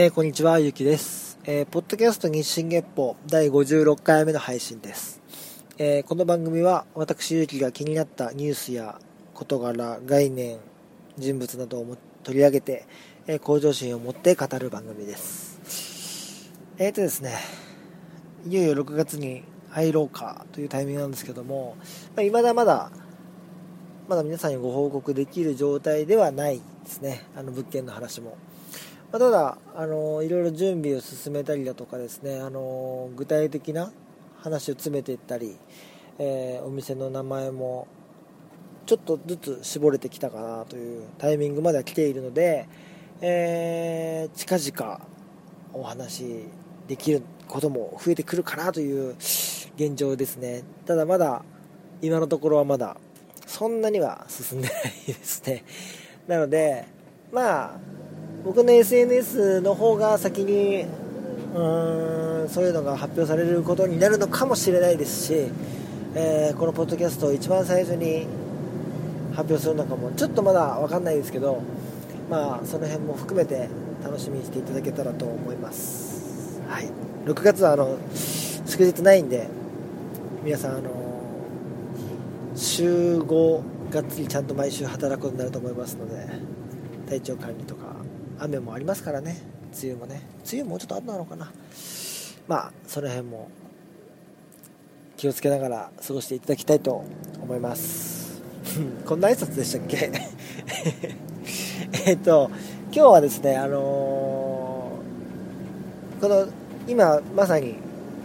えー、こんにちは、ゆきです。えー、ポッドキャスト日進月報第56回目の配信です。えー、この番組は私、ゆきが気になったニュースや事柄、概念、人物などを取り上げて、え向上心を持って語る番組です。えーとですね、いよいよ6月に入ろうかというタイミングなんですけども、まあ、未だまだ、まだ皆さんにご報告できる状態ではないですね、あの物件の話も。まあ、ただあのいろいろ準備を進めたりだとかですねあの具体的な話を詰めていったり、えー、お店の名前もちょっとずつ絞れてきたかなというタイミングまでは来ているので、えー、近々お話できることも増えてくるかなという現状ですね。ただまだ今のところはまだそんなには進んでないですね。なのでまあ僕の SNS の方が先にうーんそういうのが発表されることになるのかもしれないですし、えー、このポッドキャストを一番最初に発表するのかもちょっとまだ分かんないですけどまあその辺も含めて楽しみにしていただけたらと思います。はい。6月はあの祝日ないんで皆さんあの週5がっつりちゃんと毎週働くことになると思いますので体調管理とか雨もありますからね。梅雨もね。梅雨もうちょっと後なのかな。まあその辺も気をつけながら過ごしていただきたいと思います。こんな挨拶でしたっけ？えっと今日はですねあのー、この今まさに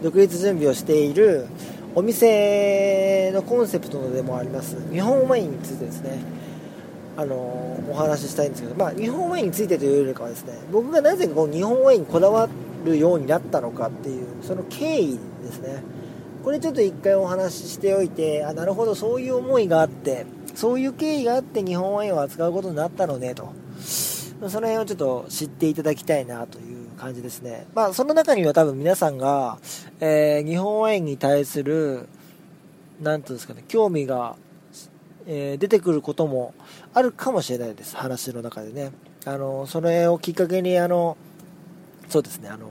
独立準備をしているお店のコンセプトでもあります日本ワインについてですね。あのお話ししたいんですけど、まあ、日本ワインについてというよりかはですね僕がなぜこう日本ワインにこだわるようになったのかっていうその経緯ですね。これちょっと一回お話ししておいてあなるほどそういう思いがあってそういう経緯があって日本ワインを扱うことになったのねと。その辺をちょっと知っていただきたいなという感じですね。まあその中には多分皆さんが、えー、日本ワインに対する何ていうんですかね興味がえー、出てくることもあるかもしれないです、話の中でね。あのそれをきっかけにあの、そうですねあの、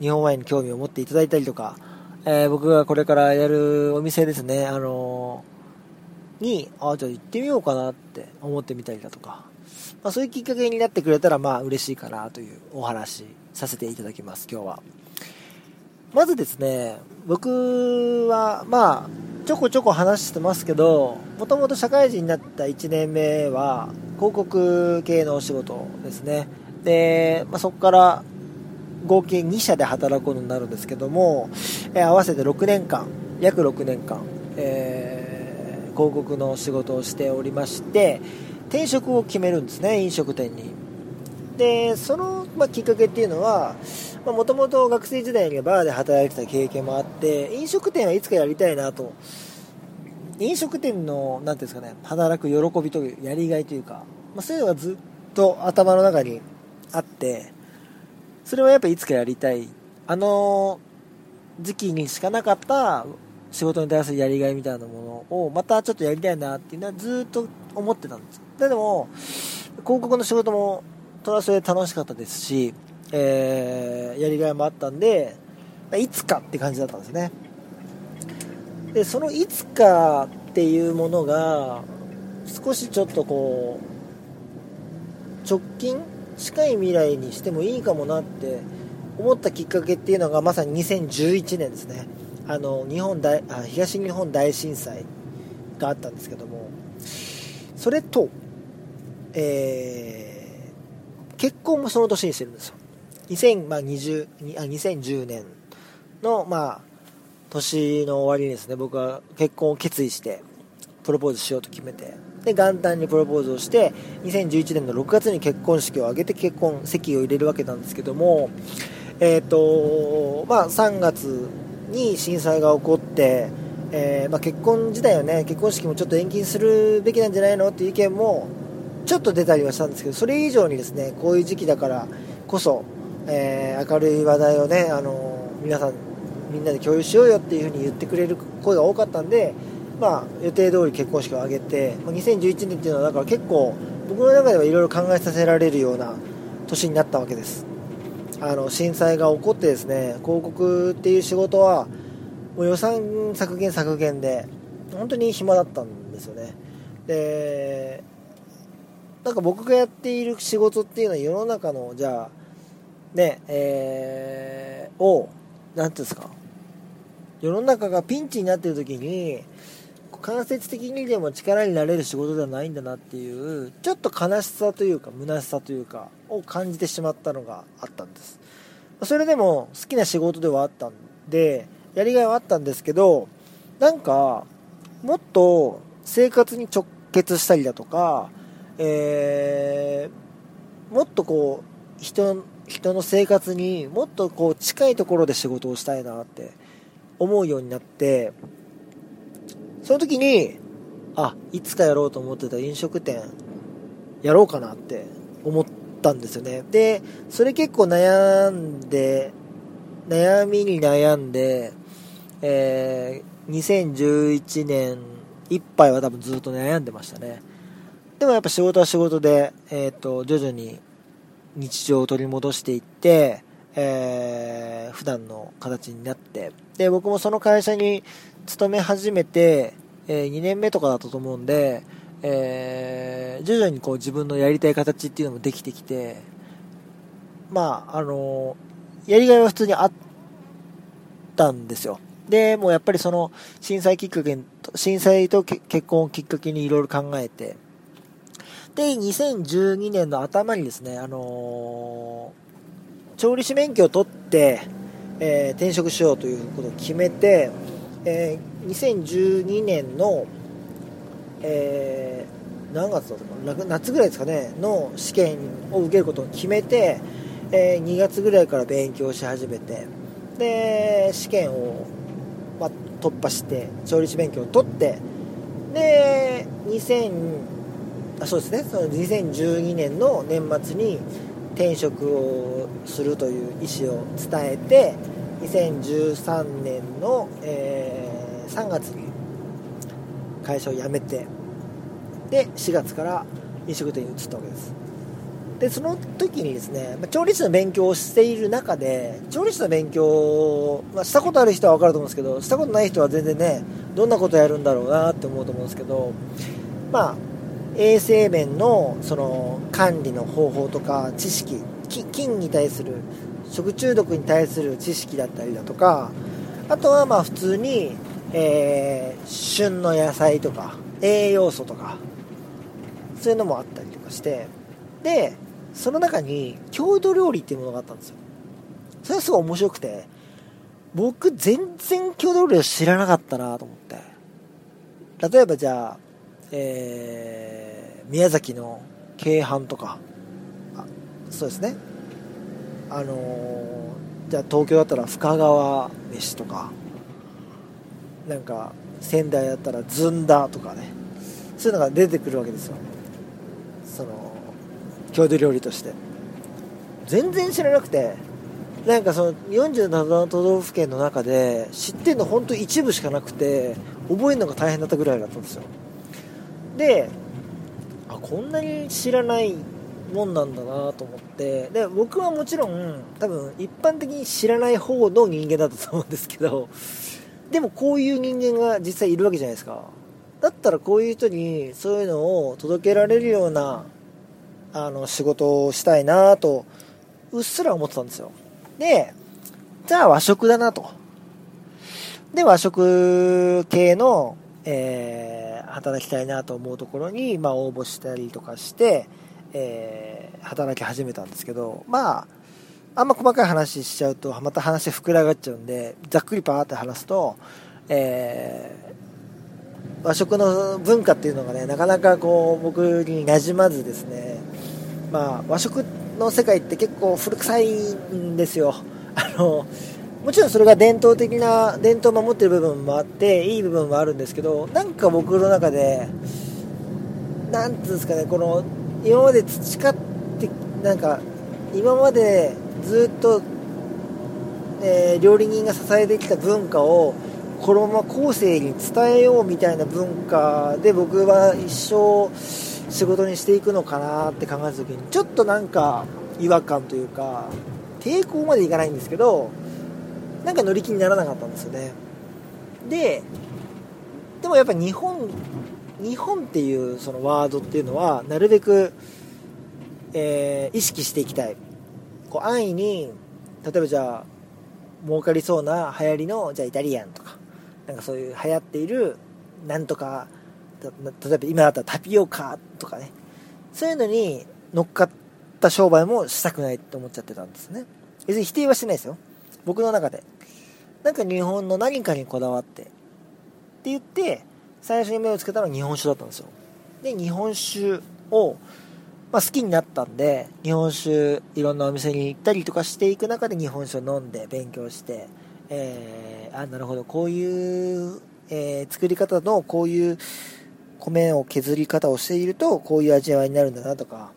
日本ワインに興味を持っていただいたりとか、えー、僕がこれからやるお店ですね、あのに、あじゃあ行ってみようかなって思ってみたりだとか、まあ、そういうきっかけになってくれたらまあ嬉しいかなというお話させていただきます、今日は。まずですね、僕はまあちょこちょこ話してますけどもともと社会人になった1年目は広告系のお仕事ですね。で、まあ、そこから合計2社で働くことになるんですけども、えー、合わせて6年間約6年間、えー、広告の仕事をしておりまして転職を決めるんですね飲食店に。でその、まあ、きっかけっていうのはもともと学生時代にはバーで働いてた経験もあって飲食店はいつかやりたいなと。飲食店の何ていうんですかね働く喜びというやりがいというか、まあ、そういうのがずっと頭の中にあってそれはやっぱいつかやりたい。あの時期にしかなかった仕事に対するやりがいみたいなものをまたちょっとやりたいなっていうのはずっと思ってたんです。でも広告の仕事もそれはそれで楽しかったですしえー、やりがいもあったんで、いつかって感じだったんですね。で、そのいつかっていうものが、少しちょっとこう、直近近い未来にしてもいいかもなって思ったきっかけっていうのがまさに2011年ですね。あの、日本大、あ東日本大震災があったんですけども、それと、えー、結婚もその年にしてるんですよ。2020あ2010年の、まあ、年の終わりにですね僕は結婚を決意してプロポーズしようと決めてで元旦にプロポーズをして2011年の6月に結婚式を挙げて結婚籍を入れるわけなんですけどもえ、ー、とまあ3月に震災が起こってえー、まあ、結婚自体はね結婚式もちょっと延期するべきなんじゃないの？っていう意見もちょっと出たりはしたんですけどそれ以上にですねこういう時期だからこそえー、明るい話題をね、あの皆さんみんなで共有しようよっていう風に言ってくれる声が多かったんで、まあ、予定通り結婚式を挙げて、まあ、2011年っていうのはだから結構僕の中ではいろいろ考えさせられるような年になったわけです。あの震災が起こってですね広告っていう仕事はもう予算削減削減で本当に暇だったんですよね。でなんか僕がやっている仕事っていうのは世の中のじゃあねえー、を何ていうんですか世の中がピンチになってる時に間接的にでも力になれる仕事ではないんだなっていうちょっと悲しさというか虚しさというかを感じてしまったのがあったんです。それでも好きな仕事ではあったんでやりがいはあったんですけどなんかもっと生活に直結したりだとか、えー、もっとこう人人の生活にもっとこう近いところで仕事をしたいなって思うようになってその時にあいつかやろうと思ってた飲食店やろうかなって思ったんですよね。でそれ結構悩んで悩みに悩んで、えー、2011年いっぱいは多分ずっと悩んでましたね。でもやっぱ仕事は仕事で、えーと、徐々に日常を取り戻していって、えー、普段の形になってで僕もその会社に勤め始めて、えー、2年目とかだったと思うんで、えー、徐々にこう自分のやりたい形っていうのもできてきてまああのやりがいは普通にあったんですよ。でもうやっぱりその震災きっかけ震災と結婚をきっかけにいろいろ考えてで2012年の頭にですねあのー、調理師免許を取って、えー、転職しようということを決めてえー、2012年の、え、何月だったかな夏ぐらいですかねの試験を受けることを決めて、え、2月ぐらいから勉強し始めてで試験を、ま突破して調理師免許を取ってで2000あそうですね。その2012年の年末に転職をするという意思を伝えて2013年の、えー、3月に会社を辞めてで4月から飲食店に移ったわけです。でその時にですね調理師の勉強をしている中で調理師の勉強を、まあ、したことある人は分かると思うんですけどしたことない人は全然ねどんなことやるんだろうなって思うと思うんですけどまあ衛生面のその管理の方法とか知識菌に対する食中毒に対する知識だったりだとかあとはまあ普通に、えー、旬の野菜とか栄養素とかそういうのもあったりとかしてでその中に郷土料理っていうものがあったんですよ。それはすごい面白くて僕全然郷土料理を知らなかったなと思って。例えばじゃあ、えー、宮崎の京阪とかそうですね。あのー、じゃあ東京だったら深川飯とかなんか仙台だったらずんだとかね。そういうのが出てくるわけですよ。その郷土料理として。全然知らなくてなんかその47都道府県の中で知ってるの本当一部しかなくて覚えるのが大変だったぐらいだったんですよ。であこんなに知らないもんなんだなと思って。で僕はもちろん多分一般的に知らない方の人間だったと思うんですけどでもこういう人間が実際いるわけじゃないですか。だったらこういう人にそういうのを届けられるようなあの仕事をしたいなとうっすら思ってたんですよ。でじゃあ和食だなと。で和食系の、えー、働きたいなと思うところに、まあ、応募したりとかしてえー、働き始めたんですけど、まあ、あんま細かい話しちゃうと、また話膨らがっちゃうんで、ざっくりパーって話すと、えー、和食の文化っていうのがね、なかなかこう、僕に馴染まずですね、まあ、和食の世界って結構古臭いんですよ。あの、もちろんそれが伝統的な、伝統を守ってる部分もあって、いい部分もあるんですけど、なんか僕の中で、なんていうんですかね、この、今まで培ってなんか今までずっと、えー、料理人が支えてきた文化をこのまま後世に伝えようみたいな文化で僕は一生仕事にしていくのかなって考えた時にちょっとなんか違和感というか抵抗までいかないんですけどなんか乗り気にならなかったんですよね。ででもやっぱ日本日本っていうそのワードっていうのはなるべく、えー、意識していきたい。こう安易に例えばじゃあ儲かりそうな流行りのじゃあイタリアンとかなんかそういう流行っているなんとか例えば今だったらタピオカとかね。そういうのに乗っかった商売もしたくないって思っちゃってたんですね。別に否定はしてないですよ。僕の中で。なんか日本の何かにこだわって。って言って最初に目をつけたのは日本酒だったんですよ。で日本酒を、まあ、好きになったんで日本酒いろんなお店に行ったりとかしていく中で日本酒を飲んで勉強してえー、あなるほどこういう、えー、作り方のこういう米を削り方をしているとこういう味わいになるんだなとか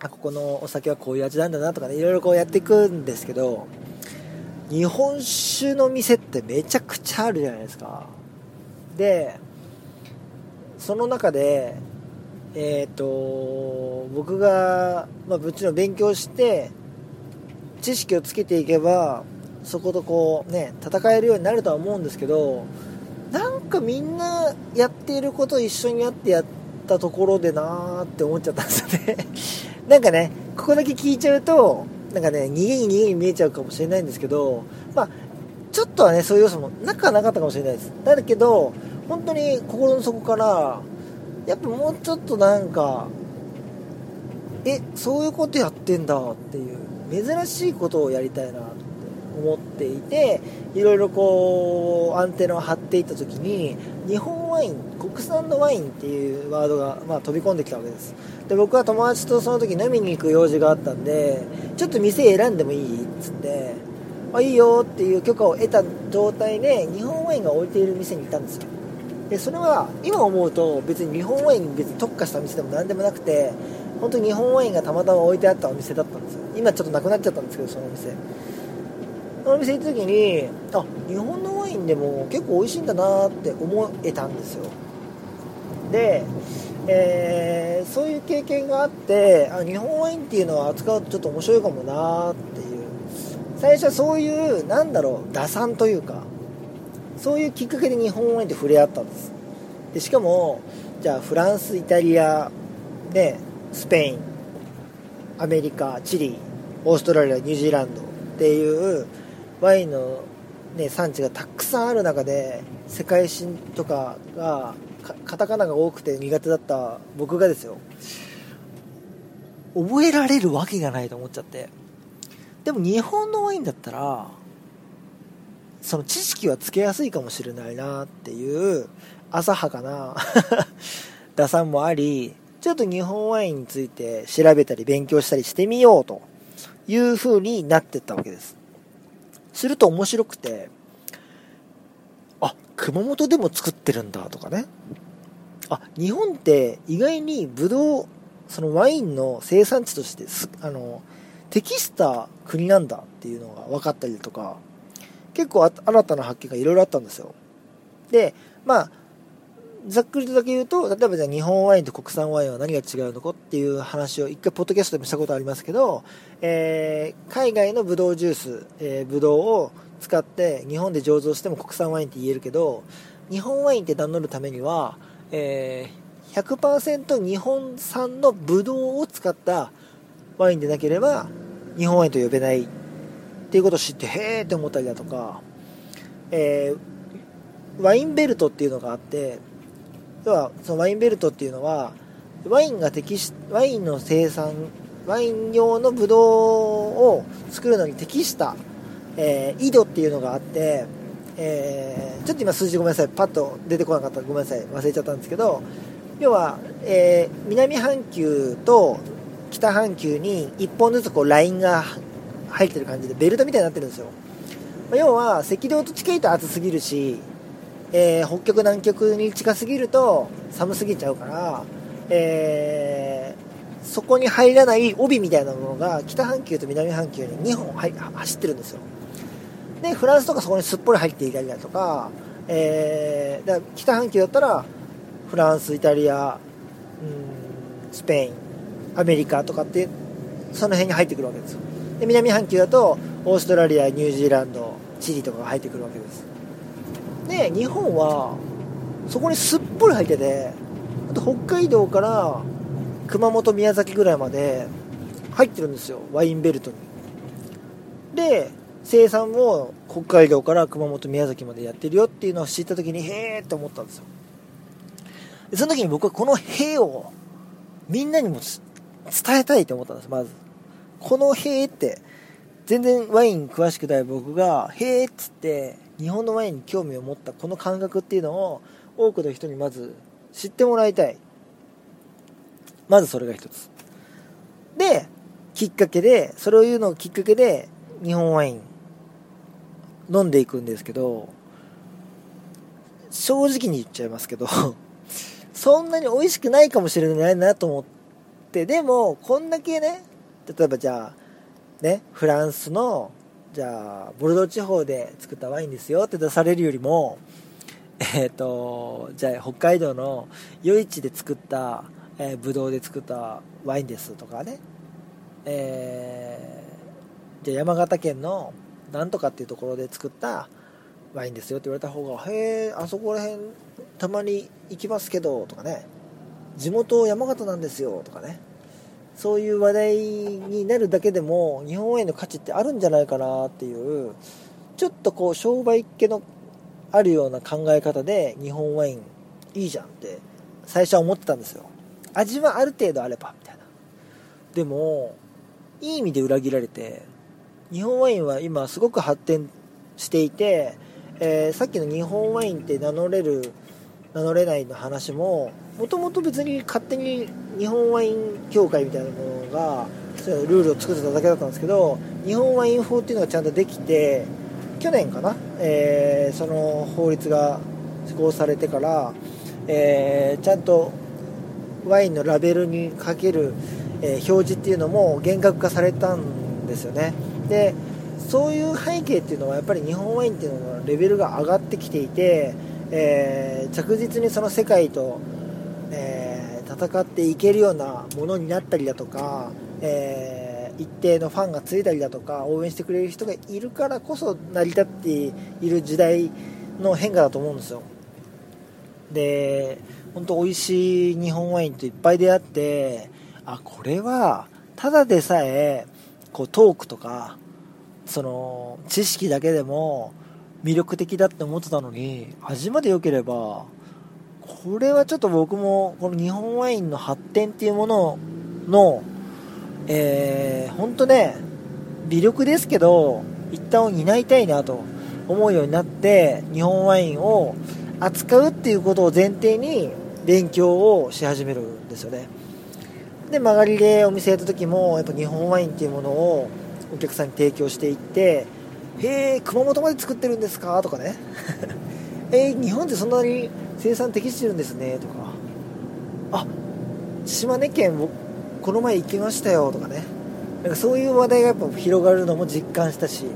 あここのお酒はこういう味なんだなとかねいろいろこうやっていくんですけど日本酒の店ってめちゃくちゃあるじゃないですか。でその中でえっ、ー、と僕が、まあ、もちろん勉強して知識をつけていけばそことこうね戦えるようになるとは思うんですけどなんかみんなやっていること一緒にやってやったところでなーって思っちゃったんですよね。なんかねここだけ聞いちゃうとなんかね逃げに逃げに見えちゃうかもしれないんですけどまあちょっとはねそういう要素もなくはなかったかもしれないです。だけど本当に心の底からやっぱもうちょっとなんかえそういうことやってんだっていう珍しいことをやりたいなって思っていていろいろこうアンテナを張っていった時に日本ワイン国産のワインっていうワードが、まあ、飛び込んできたわけです。で僕は友達とその時飲みに行く用事があったんでちょっと店選んでもいいっつってあいいよっていう許可を得た状態で日本ワインが置いている店に行ったんですよ。でそれは今思うと別に日本ワインに別に特化した店でも何でもなくて本当に日本ワインがたまたま置いてあったお店だったんですよ。今ちょっとなくなっちゃったんですけどそのお店。その店行った時にあ日本のワインでも結構美味しいんだなって思えたんですよ。で、えー、そういう経験があってあ日本ワインっていうのは扱うとちょっと面白いかもなっていう。最初はそういうなんだろう打算というかそういうきっかけで日本ワインって触れ合ったんです。でしかもじゃあフランスイタリアでスペインアメリカチリオーストラリアニュージーランドっていうワインの、ね、産地がたくさんある中で世界史とかがカタカナが多くて苦手だった僕がですよ。覚えられるわけがないと思っちゃって。でも日本のワインだったらその知識はつけやすいかもしれないなっていう浅はかな 打算もありちょっと日本ワインについて調べたり勉強したりしてみようという風になってったわけです。すると面白くて、あ、熊本でも作ってるんだとかね。あ、日本って意外にブドウ、そのワインの生産地としてす、あの、適した国なんだっていうのが分かったりとか、結構新たな発見がいろいろあったんですよ。で、まあ、ざっくりとだけ言うと、例えばじゃあ日本ワインと国産ワインは何が違うのかっていう話を一回ポッドキャストでもしたことありますけど、えー、海外のブドウジュース、えー、ブドウを使って日本で醸造しても国産ワインって言えるけど、日本ワインって名乗るためには、えー、100%日本産のブドウを使ったワインでなければ日本ワインと呼べないっていうことを知ってへーって思ったりだとか、えー、ワインベルトっていうのがあって要はそのワインベルトっていうのはワインが適しワインの生産ワイン用のブドウを作るのに適した、えー、井戸っていうのがあって、えー、ちょっと今数字ごめんなさい。パッと出てこなかった。ごめんなさい。忘れちゃったんですけど要は、えー、南半球と北半球に1本ずつこうラインが入ってる感じでベルトみたいになってるんですよ。要は赤道と近いと暑すぎるしえー、北極南極に近すぎると寒すぎちゃうから、えー、そこに入らない帯みたいなものが北半球と南半球に2本走ってるんですよ。でフランスとかそこにすっぽり入っていたりだとか,、えー、だから北半球だったらフランスイタリア、うん、スペインアメリカとかってその辺に入ってくるわけですよ。で南半球だとオーストラリアニュージーランドチリとかが入ってくるわけです。で日本はそこにすっぽり入っててあと北海道から熊本宮崎ぐらいまで入ってるんですよワインベルトに。で生産も北海道から熊本宮崎までやってるよっていうのを知った時にへえって思ったんですよ。でその時に僕はこの「へえ」をみんなにも伝えたいと思ったんですまず。この「へえ」って全然ワイン詳しくない僕が「へえ」っつって日本のワインに興味を持ったこの感覚っていうのを多くの人にまず知ってもらいたい。まずそれが一つ。できっかけでそれを言うのをきっかけで日本ワイン飲んでいくんですけど正直に言っちゃいますけど そんなに美味しくないかもしれないなと思ってでもこんだけね例えばじゃあねフランスのじゃあボルドー地方で作ったワインですよって出されるよりもえっ、ー、とじゃあ北海道の余市で作った、えー、ブドウで作ったワインですとかね。えー、じゃあ山形県のなんとかっていうところで作ったワインですよって言われた方が「へえあそこら辺たまに行きますけど」とかね「地元山形なんですよ」とかね。そういう話題になるだけでも日本ワインの価値ってあるんじゃないかなっていうちょっとこう商売っ気のあるような考え方で日本ワインいいじゃんって最初は思ってたんですよ味はある程度あればみたいなでもいい意味で裏切られて日本ワインは今すごく発展していて、えー、さっきの日本ワインって名乗れる名乗れないの話ももともと別に勝手に日本ワイン協会みたいなものがそううルールを作ってただけだったんですけど日本ワイン法っていうのがちゃんとできて去年かな、えー、その法律が施行されてから、えー、ちゃんとワインのラベルにかける、え表示っていうのも厳格化されたんですよね。でそういう背景っていうのはやっぱり日本ワインっていうのはレベルが上がってきていて、えー、着実にその世界と、えー、戦っていけるようなものになったりだとか、えー、一定のファンがついたりだとか応援してくれる人がいるからこそ成り立っている時代の変化だと思うんですよ。で本当美味しい日本ワインといっぱい出会ってあこれはただでさえこうトークとかその知識だけでも魅力的だって思ってたのに味まで良ければこれはちょっと僕もこの日本ワインの発展っていうもののえー、本当ね微力ですけど一旦を担いたいなと思うようになって日本ワインを扱うっていうことを前提に勉強をし始めるんですよね。で曲がりでお店やった時もやっぱ日本ワインっていうものをお客さんに提供していって「へえ熊本まで作ってるんですか?」とかね「えー、日本ってそんなに生産適してるんですね」とか「あ島根県この前行きましたよ」とかね。なんかそういう話題がやっぱ広がるのも実感したし。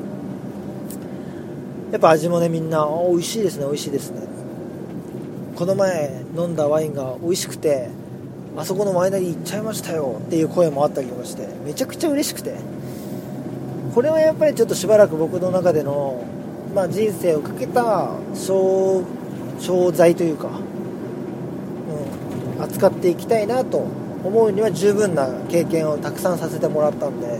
やっぱ味もねみんな「美味しいですね美味しいですね」この前飲んだワインが美味しくてあそこのワイナリー行っちゃいましたよっていう声もあったりとかしてめちゃくちゃ嬉しくて。これはやっぱりちょっとしばらく僕の中での、まあ、人生をかけた商商材というか、うん、扱っていきたいなと思うには十分な経験をたくさんさせてもらったんで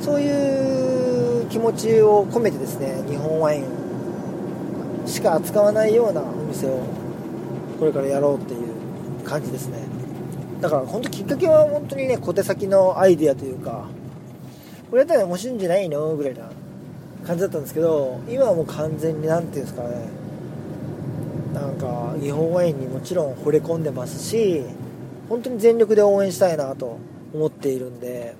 そういう気持ちを込めてですね日本ワインしか扱わないようなお店をこれからやろうっていう感じですね。だから本当きっかけは本当にね小手先のアイデアというかこれやったら面白いんじゃないの？ぐらいな感じだったんですけど今はもう完全に何ていうんですかね。なんか日本ワインにもちろん惚れ込んでますし本当に全力で応援したいなと思っているんで。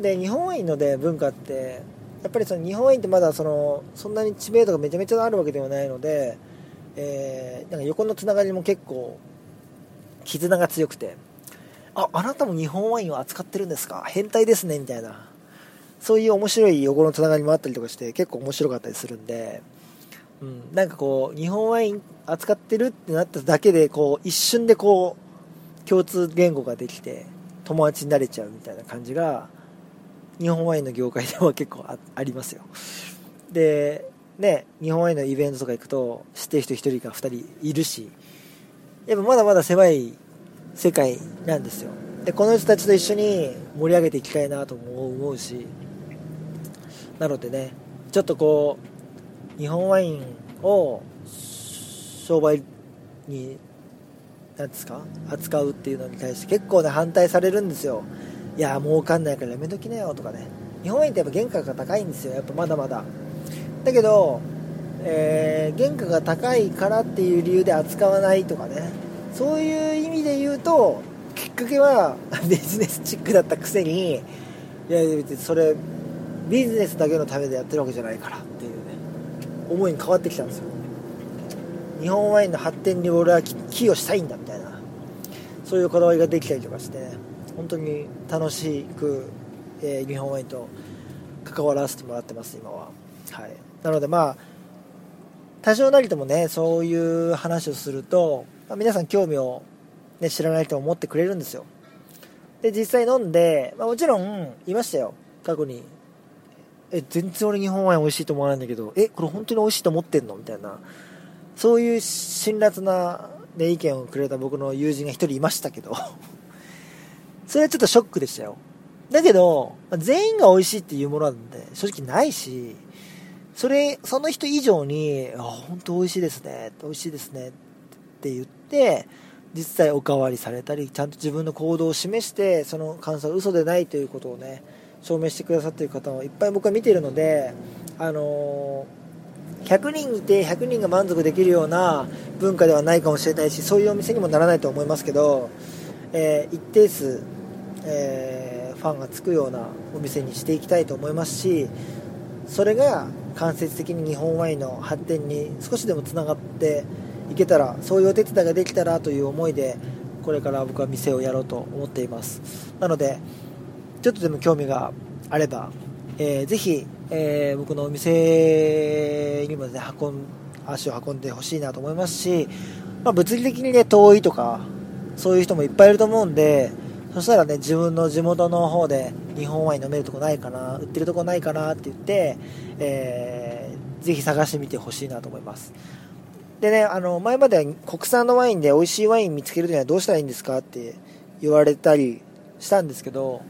で日本ワインので文化ってやっぱりその日本ワインってまだそのそんなに知名度がめちゃめちゃあるわけではないので、えー、なんか横のつながりも結構絆が強くて。ああなたも日本ワインを扱ってるんですか？変態ですねみたいな。そういう面白い横のつながりもあったりとかして結構面白かったりするんで、うん、なんかこう日本ワイン扱ってるってなっただけでこう一瞬でこう共通言語ができて友達になれちゃうみたいな感じが日本ワインの業界では結構ありますよ。でね日本ワインのイベントとか行くと知ってる人1人か2人いるしやっぱまだまだ狭い世界なんですよ。でこの人たちと一緒に盛り上げていきたいなとも思うしなのでねちょっとこう日本ワインを商売に何ですか扱うっていうのに対して結構ね反対されるんですよ。いや儲かんないからやめときなよとかね。日本円ってやっぱ原価が高いんですよ。やっぱまだまだ。だけど、えー、原価が高いからっていう理由で扱わないとかね。そういう意味で言うときっかけはビジネスチックだったくせにいや別にそれビジネスだけのためでやってるわけじゃないからっていうね。思いに変わってきたんですよ。日本ワインの発展に俺は寄与したいんだみたいな。そういうこだわりができたりとかしてね本当に楽しく、えー、日本ワインと関わらせてもらってます今は。はい。なのでまあ多少なりともねそういう話をすると、まあ、皆さん興味を、ね、知らない人も持ってくれるんですよ。で実際飲んで、まあ、もちろんいましたよ。過去にえ全然俺日本ワイン美味しいと思わないんだけどえこれ本当に美味しいと思ってんの？みたいな。そういう辛辣な、ね、意見をくれた僕の友人が1人いましたけど。それはちょっとショックでしたよ。だけど全員が美味しいっていうものなんで正直ないしそれその人以上に「あ本当美味しいですね。美味しいですね」って言って実際おかわりされたりちゃんと自分の行動を示してその感想は嘘でないということをね証明してくださっている方をいっぱい僕は見ているのであの100人いて100人が満足できるような文化ではないかもしれないしそういうお店にもならないと思いますけど、えー、一定数、えー、ファンがつくようなお店にしていきたいと思いますしそれが間接的に日本ワインの発展に少しでもつながっていけたらそういうお手伝いができたらという思いでこれから僕は店をやろうと思っています。なのでちょっとでも興味があれば、えー、ぜひえー、僕のお店にもね運ん足を運んでほしいなと思いますし、まあ、物理的にね遠いとかそういう人もいっぱいいると思うんでそしたらね自分の地元の方で日本ワイン飲めるとこないかな売ってるとこないかなって言って、えー、ぜひ探してみてほしいなと思います。でねあの前までは国産のワインで美味しいワイン見つけるにはどうしたらいいんですかって言われたりしたんですけど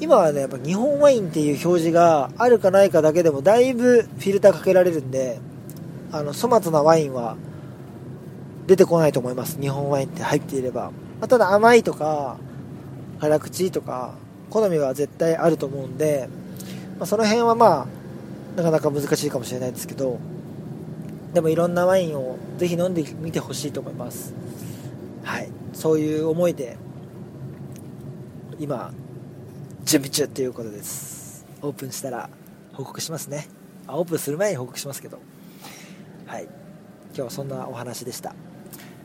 今はね、やっぱ日本ワインっていう表示があるかないかだけでもだいぶフィルターかけられるんで、あの、粗末なワインは出てこないと思います。日本ワインって入っていれば。まあ、ただ甘いとか、辛口とか、好みは絶対あると思うんで、まあ、その辺はまあ、なかなか難しいかもしれないですけど、でもいろんなワインをぜひ飲んでみてほしいと思います。はい。そういう思いで、今、準備中ということです。オープンしたら報告しますね。あオープンする前に報告しますけど。はい。今日はそんなお話でした。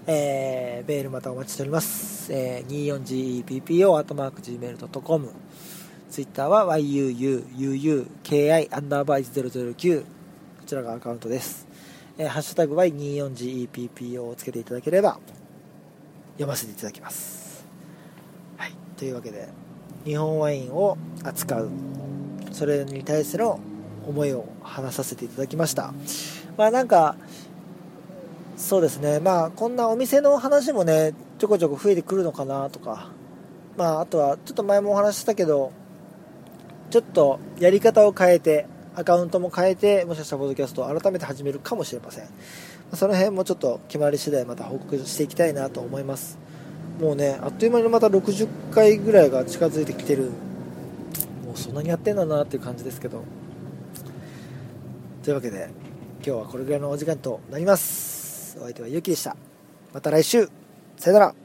えー、メールまたお待ちしております、えー、24GPPO.gmail.com ツイッターは yuuuuki アンダーバー1009こちらがアカウントです、えー、ハッシュタグは 24GEPPO をつけていただければ読ませていただきます。はい。というわけで日本ワインを扱う。それに対しての思いを話させていただきました。まあなんかそうですね。まあこんなお店の話もねちょこちょこ増えてくるのかなとか。まああとはちょっと前もお話ししたけどちょっとやり方を変えてアカウントも変えてもしかしたらポッドキャストを改めて始めるかもしれません。その辺もちょっと決まり次第また報告していきたいなと思います。もうねあっという間にまた60回ぐらいが近づいてきてる。もうそんなにやってんだなっていう感じですけど。というわけで今日はこれぐらいのお時間となります。お相手はゆきでした。また来週。さよなら。